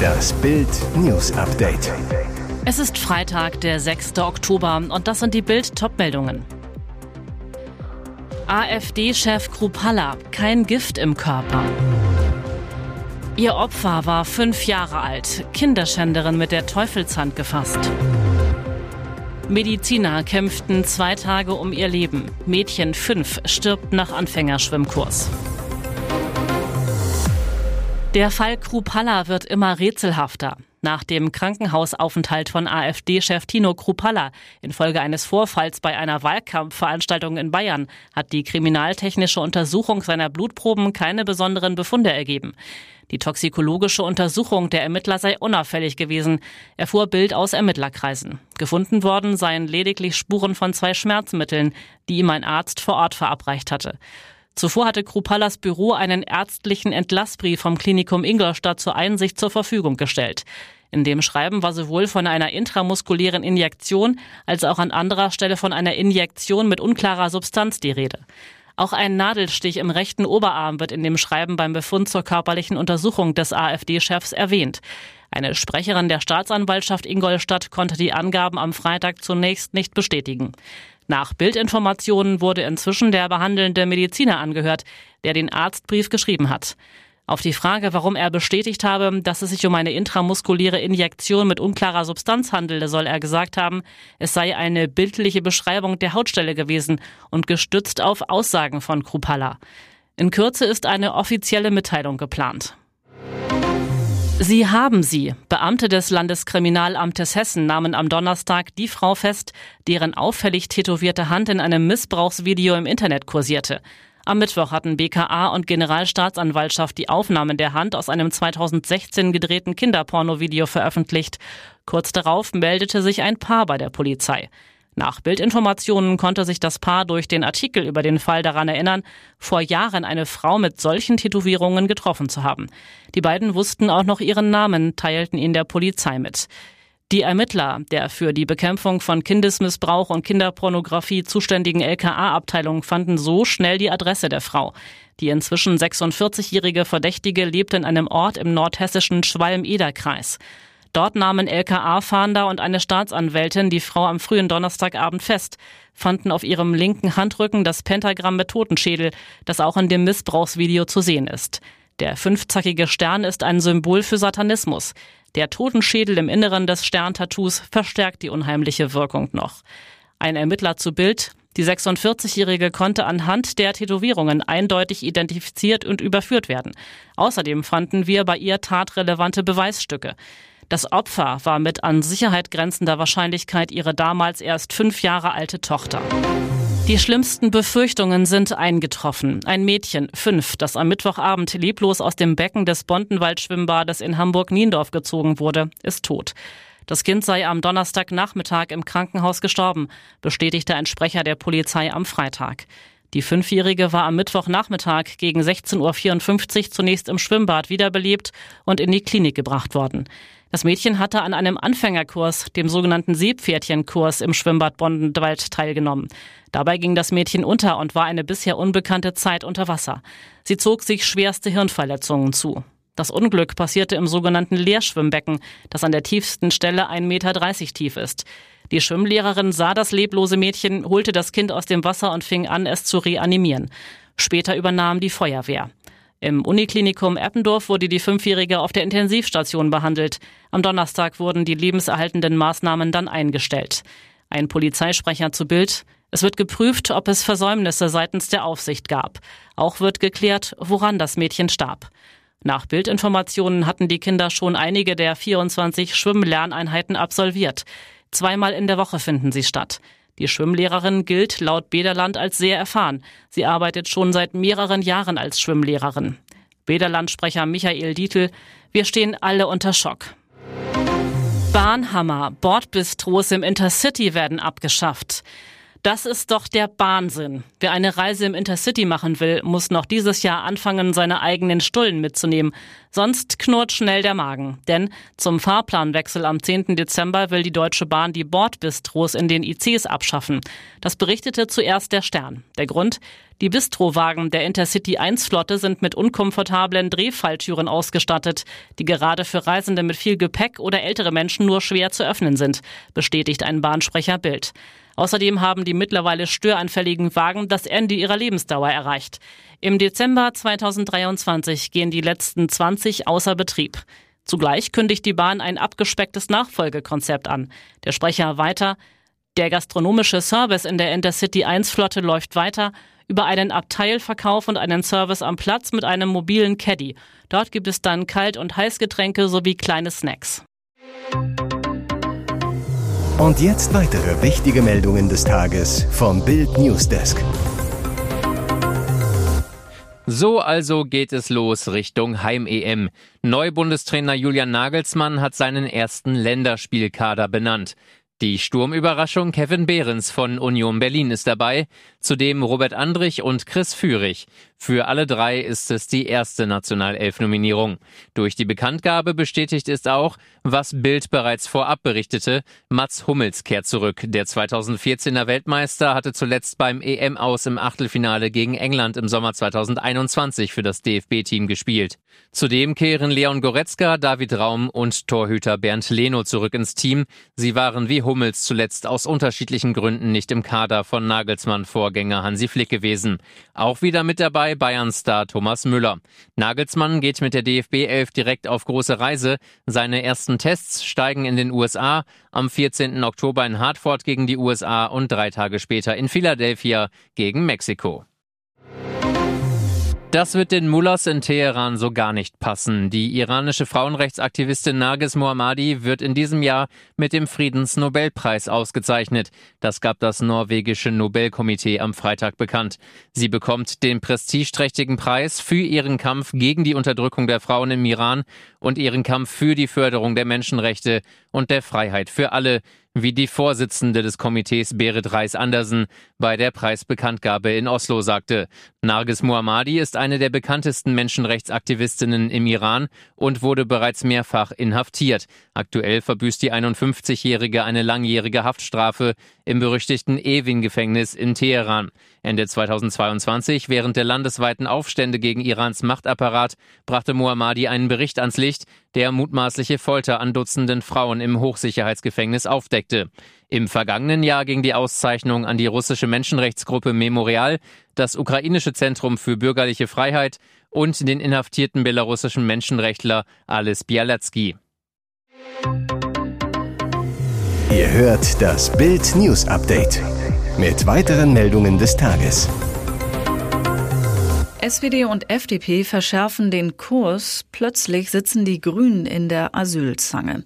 Das Bild News Update. Es ist Freitag, der 6. Oktober und das sind die Bild Topmeldungen. AfD-Chef Krupalla, kein Gift im Körper. Ihr Opfer war fünf Jahre alt, Kinderschänderin mit der Teufelshand gefasst. Mediziner kämpften zwei Tage um ihr Leben. Mädchen 5 stirbt nach Anfängerschwimmkurs. Der Fall Krupalla wird immer rätselhafter. Nach dem Krankenhausaufenthalt von AfD-Chef Tino Krupalla infolge eines Vorfalls bei einer Wahlkampfveranstaltung in Bayern hat die kriminaltechnische Untersuchung seiner Blutproben keine besonderen Befunde ergeben. Die toxikologische Untersuchung der Ermittler sei unauffällig gewesen, erfuhr Bild aus Ermittlerkreisen. Gefunden worden seien lediglich Spuren von zwei Schmerzmitteln, die ihm ein Arzt vor Ort verabreicht hatte. Zuvor hatte Krupallas Büro einen ärztlichen Entlassbrief vom Klinikum Ingolstadt zur Einsicht zur Verfügung gestellt. In dem Schreiben war sowohl von einer intramuskulären Injektion als auch an anderer Stelle von einer Injektion mit unklarer Substanz die Rede. Auch ein Nadelstich im rechten Oberarm wird in dem Schreiben beim Befund zur körperlichen Untersuchung des AfD-Chefs erwähnt. Eine Sprecherin der Staatsanwaltschaft Ingolstadt konnte die Angaben am Freitag zunächst nicht bestätigen. Nach Bildinformationen wurde inzwischen der behandelnde Mediziner angehört, der den Arztbrief geschrieben hat. Auf die Frage, warum er bestätigt habe, dass es sich um eine intramuskuläre Injektion mit unklarer Substanz handele, soll er gesagt haben, es sei eine bildliche Beschreibung der Hautstelle gewesen und gestützt auf Aussagen von Krupalla. In Kürze ist eine offizielle Mitteilung geplant. Sie haben sie. Beamte des Landeskriminalamtes Hessen nahmen am Donnerstag die Frau fest, deren auffällig tätowierte Hand in einem Missbrauchsvideo im Internet kursierte. Am Mittwoch hatten BKA und Generalstaatsanwaltschaft die Aufnahmen der Hand aus einem 2016 gedrehten Kinderpornovideo veröffentlicht. Kurz darauf meldete sich ein Paar bei der Polizei. Nach Bildinformationen konnte sich das Paar durch den Artikel über den Fall daran erinnern, vor Jahren eine Frau mit solchen Tätowierungen getroffen zu haben. Die beiden wussten auch noch ihren Namen, teilten ihn der Polizei mit. Die Ermittler der für die Bekämpfung von Kindesmissbrauch und Kinderpornografie zuständigen LKA-Abteilung fanden so schnell die Adresse der Frau. Die inzwischen 46-jährige Verdächtige lebt in einem Ort im nordhessischen Schwalm-Eder-Kreis. Dort nahmen LKA-Fahnder und eine Staatsanwältin die Frau am frühen Donnerstagabend fest, fanden auf ihrem linken Handrücken das Pentagramm mit Totenschädel, das auch in dem Missbrauchsvideo zu sehen ist. Der fünfzackige Stern ist ein Symbol für Satanismus. Der Totenschädel im Inneren des Sterntattoos verstärkt die unheimliche Wirkung noch. Ein Ermittler zu Bild. Die 46-Jährige konnte anhand der Tätowierungen eindeutig identifiziert und überführt werden. Außerdem fanden wir bei ihr tatrelevante Beweisstücke. Das Opfer war mit an Sicherheit grenzender Wahrscheinlichkeit ihre damals erst fünf Jahre alte Tochter. Die schlimmsten Befürchtungen sind eingetroffen. Ein Mädchen, fünf, das am Mittwochabend leblos aus dem Becken des Bontenwald-Schwimmbades in Hamburg-Niendorf gezogen wurde, ist tot. Das Kind sei am Donnerstagnachmittag im Krankenhaus gestorben, bestätigte ein Sprecher der Polizei am Freitag. Die Fünfjährige war am Mittwochnachmittag gegen 16.54 Uhr zunächst im Schwimmbad wiederbelebt und in die Klinik gebracht worden. Das Mädchen hatte an einem Anfängerkurs, dem sogenannten Seepferdchenkurs im Schwimmbad Bondenwald teilgenommen. Dabei ging das Mädchen unter und war eine bisher unbekannte Zeit unter Wasser. Sie zog sich schwerste Hirnverletzungen zu. Das Unglück passierte im sogenannten Leerschwimmbecken, das an der tiefsten Stelle 1,30 Meter tief ist. Die Schwimmlehrerin sah das leblose Mädchen, holte das Kind aus dem Wasser und fing an, es zu reanimieren. Später übernahm die Feuerwehr. Im Uniklinikum Eppendorf wurde die Fünfjährige auf der Intensivstation behandelt. Am Donnerstag wurden die lebenserhaltenden Maßnahmen dann eingestellt. Ein Polizeisprecher zu Bild. Es wird geprüft, ob es Versäumnisse seitens der Aufsicht gab. Auch wird geklärt, woran das Mädchen starb. Nach Bildinformationen hatten die Kinder schon einige der 24 Schwimmlerneinheiten absolviert. Zweimal in der Woche finden sie statt. Die Schwimmlehrerin gilt laut Bederland als sehr erfahren. Sie arbeitet schon seit mehreren Jahren als Schwimmlehrerin. Bederland-Sprecher Michael Dietl, wir stehen alle unter Schock. Bahnhammer, Bordbistros im Intercity werden abgeschafft. Das ist doch der Wahnsinn. Wer eine Reise im Intercity machen will, muss noch dieses Jahr anfangen, seine eigenen Stullen mitzunehmen. Sonst knurrt schnell der Magen. Denn zum Fahrplanwechsel am 10. Dezember will die Deutsche Bahn die Bordbistros in den ICs abschaffen. Das berichtete zuerst der Stern. Der Grund? Die Bistrowagen der Intercity 1 Flotte sind mit unkomfortablen Drehfalltüren ausgestattet, die gerade für Reisende mit viel Gepäck oder ältere Menschen nur schwer zu öffnen sind, bestätigt ein Bahnsprecher Bild. Außerdem haben die mittlerweile störanfälligen Wagen das Ende ihrer Lebensdauer erreicht. Im Dezember 2023 gehen die letzten 20 außer Betrieb. Zugleich kündigt die Bahn ein abgespecktes Nachfolgekonzept an. Der Sprecher weiter, der gastronomische Service in der Intercity 1 Flotte läuft weiter über einen Abteilverkauf und einen Service am Platz mit einem mobilen Caddy. Dort gibt es dann Kalt- und Heißgetränke sowie kleine Snacks. Und jetzt weitere wichtige Meldungen des Tages vom Bild Newsdesk. So also geht es los Richtung Heim-EM. Neubundestrainer Julian Nagelsmann hat seinen ersten Länderspielkader benannt. Die Sturmüberraschung Kevin Behrens von Union Berlin ist dabei, zudem Robert Andrich und Chris Führig. Für alle drei ist es die erste Nationalelf-Nominierung. Durch die Bekanntgabe bestätigt ist auch, was Bild bereits vorab berichtete, Mats Hummels kehrt zurück. Der 2014er Weltmeister hatte zuletzt beim EM aus im Achtelfinale gegen England im Sommer 2021 für das DFB-Team gespielt. Zudem kehren Leon Goretzka, David Raum und Torhüter Bernd Leno zurück ins Team. Sie waren wie Hummels zuletzt aus unterschiedlichen Gründen nicht im Kader von Nagelsmann Vorgänger Hansi Flick gewesen. Auch wieder mit dabei Bayern-Star Thomas Müller. Nagelsmann geht mit der DFB 11 direkt auf große Reise. Seine ersten Tests steigen in den USA, am 14. Oktober in Hartford gegen die USA und drei Tage später in Philadelphia gegen Mexiko. Das wird den Mullahs in Teheran so gar nicht passen. Die iranische Frauenrechtsaktivistin Nargis Mohammadi wird in diesem Jahr mit dem Friedensnobelpreis ausgezeichnet. Das gab das norwegische Nobelkomitee am Freitag bekannt. Sie bekommt den prestigeträchtigen Preis für ihren Kampf gegen die Unterdrückung der Frauen im Iran und ihren Kampf für die Förderung der Menschenrechte und der Freiheit für alle, wie die Vorsitzende des Komitees Berit Reis-Andersen bei der Preisbekanntgabe in Oslo sagte. Nargis Muhammadi ist eine der bekanntesten Menschenrechtsaktivistinnen im Iran und wurde bereits mehrfach inhaftiert. Aktuell verbüßt die 51-Jährige eine langjährige Haftstrafe im berüchtigten Evin-Gefängnis in Teheran. Ende 2022, während der landesweiten Aufstände gegen Irans Machtapparat, brachte Muhammadi einen Bericht ans Licht, der mutmaßliche Folter an Dutzenden Frauen im Hochsicherheitsgefängnis aufdeckte. Im vergangenen Jahr ging die Auszeichnung an die russische Menschenrechtsgruppe Memorial, das ukrainische Zentrum für bürgerliche Freiheit und den inhaftierten belarussischen Menschenrechtler Ales Bialatsky. Ihr hört das Bild News Update mit weiteren Meldungen des Tages. SPD und FDP verschärfen den Kurs. Plötzlich sitzen die Grünen in der Asylzange.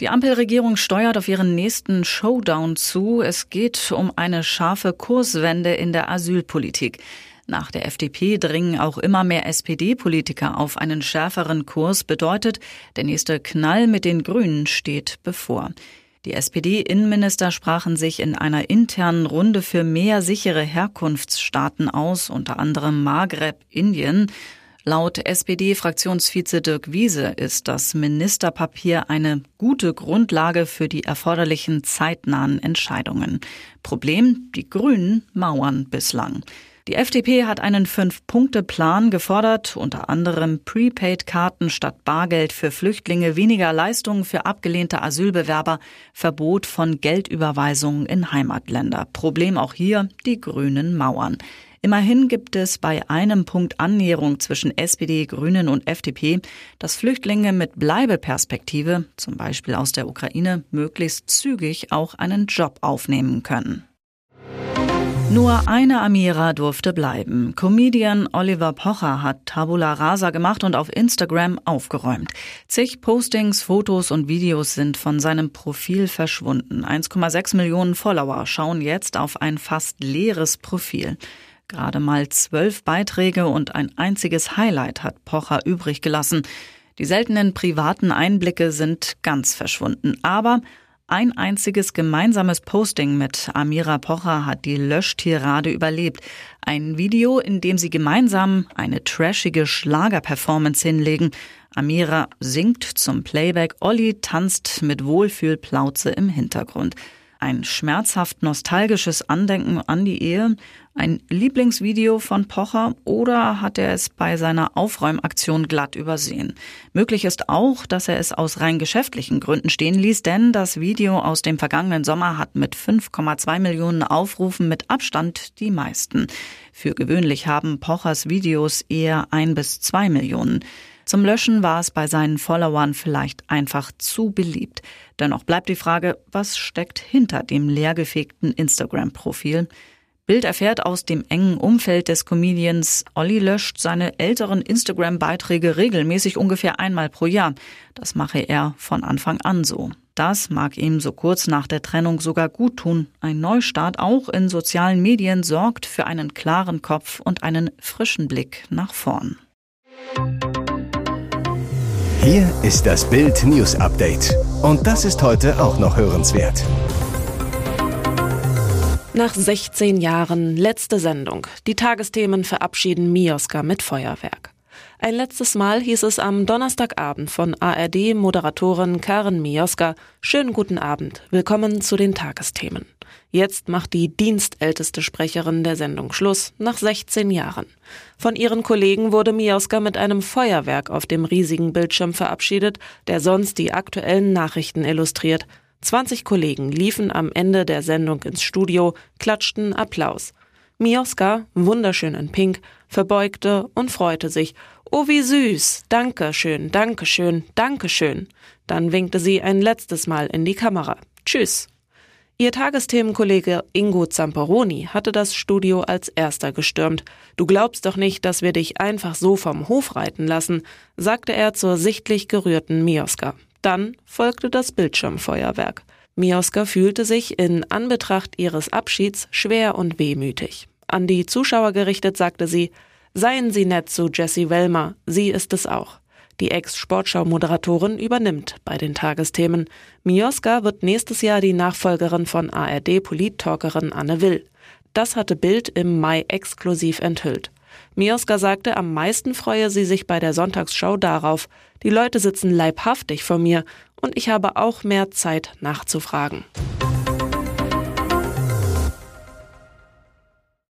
Die Ampelregierung steuert auf ihren nächsten Showdown zu. Es geht um eine scharfe Kurswende in der Asylpolitik. Nach der FDP dringen auch immer mehr SPD-Politiker auf einen schärferen Kurs, bedeutet, der nächste Knall mit den Grünen steht bevor. Die SPD-Innenminister sprachen sich in einer internen Runde für mehr sichere Herkunftsstaaten aus, unter anderem Maghreb, Indien. Laut SPD-Fraktionsvize Dirk Wiese ist das Ministerpapier eine gute Grundlage für die erforderlichen zeitnahen Entscheidungen. Problem, die Grünen mauern bislang. Die FDP hat einen Fünf-Punkte-Plan gefordert, unter anderem Prepaid-Karten statt Bargeld für Flüchtlinge, weniger Leistungen für abgelehnte Asylbewerber, Verbot von Geldüberweisungen in Heimatländer. Problem auch hier, die grünen Mauern. Immerhin gibt es bei einem Punkt Annäherung zwischen SPD, Grünen und FDP, dass Flüchtlinge mit Bleibeperspektive, zum Beispiel aus der Ukraine, möglichst zügig auch einen Job aufnehmen können. Nur eine Amira durfte bleiben. Comedian Oliver Pocher hat Tabula Rasa gemacht und auf Instagram aufgeräumt. Zig Postings, Fotos und Videos sind von seinem Profil verschwunden. 1,6 Millionen Follower schauen jetzt auf ein fast leeres Profil. Gerade mal zwölf Beiträge und ein einziges Highlight hat Pocher übrig gelassen. Die seltenen privaten Einblicke sind ganz verschwunden. Aber Ein einziges gemeinsames Posting mit Amira Pocher hat die Löschtirade überlebt. Ein Video, in dem sie gemeinsam eine trashige Schlagerperformance hinlegen. Amira singt zum Playback, Olli tanzt mit Wohlfühlplauze im Hintergrund. Ein schmerzhaft nostalgisches Andenken an die Ehe, ein Lieblingsvideo von Pocher oder hat er es bei seiner Aufräumaktion glatt übersehen? Möglich ist auch, dass er es aus rein geschäftlichen Gründen stehen ließ, denn das Video aus dem vergangenen Sommer hat mit 5,2 Millionen Aufrufen mit Abstand die meisten. Für gewöhnlich haben Pochers Videos eher ein bis zwei Millionen. Zum Löschen war es bei seinen Followern vielleicht einfach zu beliebt. Dennoch bleibt die Frage, was steckt hinter dem leergefegten Instagram-Profil? Bild erfährt aus dem engen Umfeld des Comedians, Olli löscht seine älteren Instagram-Beiträge regelmäßig ungefähr einmal pro Jahr. Das mache er von Anfang an so. Das mag ihm so kurz nach der Trennung sogar gut tun. Ein Neustart auch in sozialen Medien sorgt für einen klaren Kopf und einen frischen Blick nach vorn. Hier ist das Bild News Update. Und das ist heute auch noch hörenswert. Nach 16 Jahren letzte Sendung. Die Tagesthemen verabschieden Mioska mit Feuerwerk. Ein letztes Mal hieß es am Donnerstagabend von ARD-Moderatorin Karen Mioska, schönen guten Abend, willkommen zu den Tagesthemen. Jetzt macht die dienstälteste Sprecherin der Sendung Schluss, nach 16 Jahren. Von ihren Kollegen wurde Mioska mit einem Feuerwerk auf dem riesigen Bildschirm verabschiedet, der sonst die aktuellen Nachrichten illustriert. 20 Kollegen liefen am Ende der Sendung ins Studio, klatschten Applaus. Mioska, wunderschön in Pink, verbeugte und freute sich. Oh, wie süß! Danke schön, danke schön, danke schön. Dann winkte sie ein letztes Mal in die Kamera. Tschüss. Ihr Tagesthemenkollege Ingo Zamperoni hatte das Studio als erster gestürmt. Du glaubst doch nicht, dass wir dich einfach so vom Hof reiten lassen, sagte er zur sichtlich gerührten Mioska. Dann folgte das Bildschirmfeuerwerk. Mioska fühlte sich in Anbetracht ihres Abschieds schwer und wehmütig. An die Zuschauer gerichtet sagte sie, Seien Sie nett zu Jessie Wellmer, sie ist es auch. Die Ex-Sportschau-Moderatorin übernimmt bei den Tagesthemen. Mioska wird nächstes Jahr die Nachfolgerin von ARD-Polit-Talkerin Anne Will. Das hatte Bild im Mai exklusiv enthüllt. Mioska sagte, am meisten freue sie sich bei der Sonntagsschau darauf. Die Leute sitzen leibhaftig vor mir und ich habe auch mehr Zeit nachzufragen.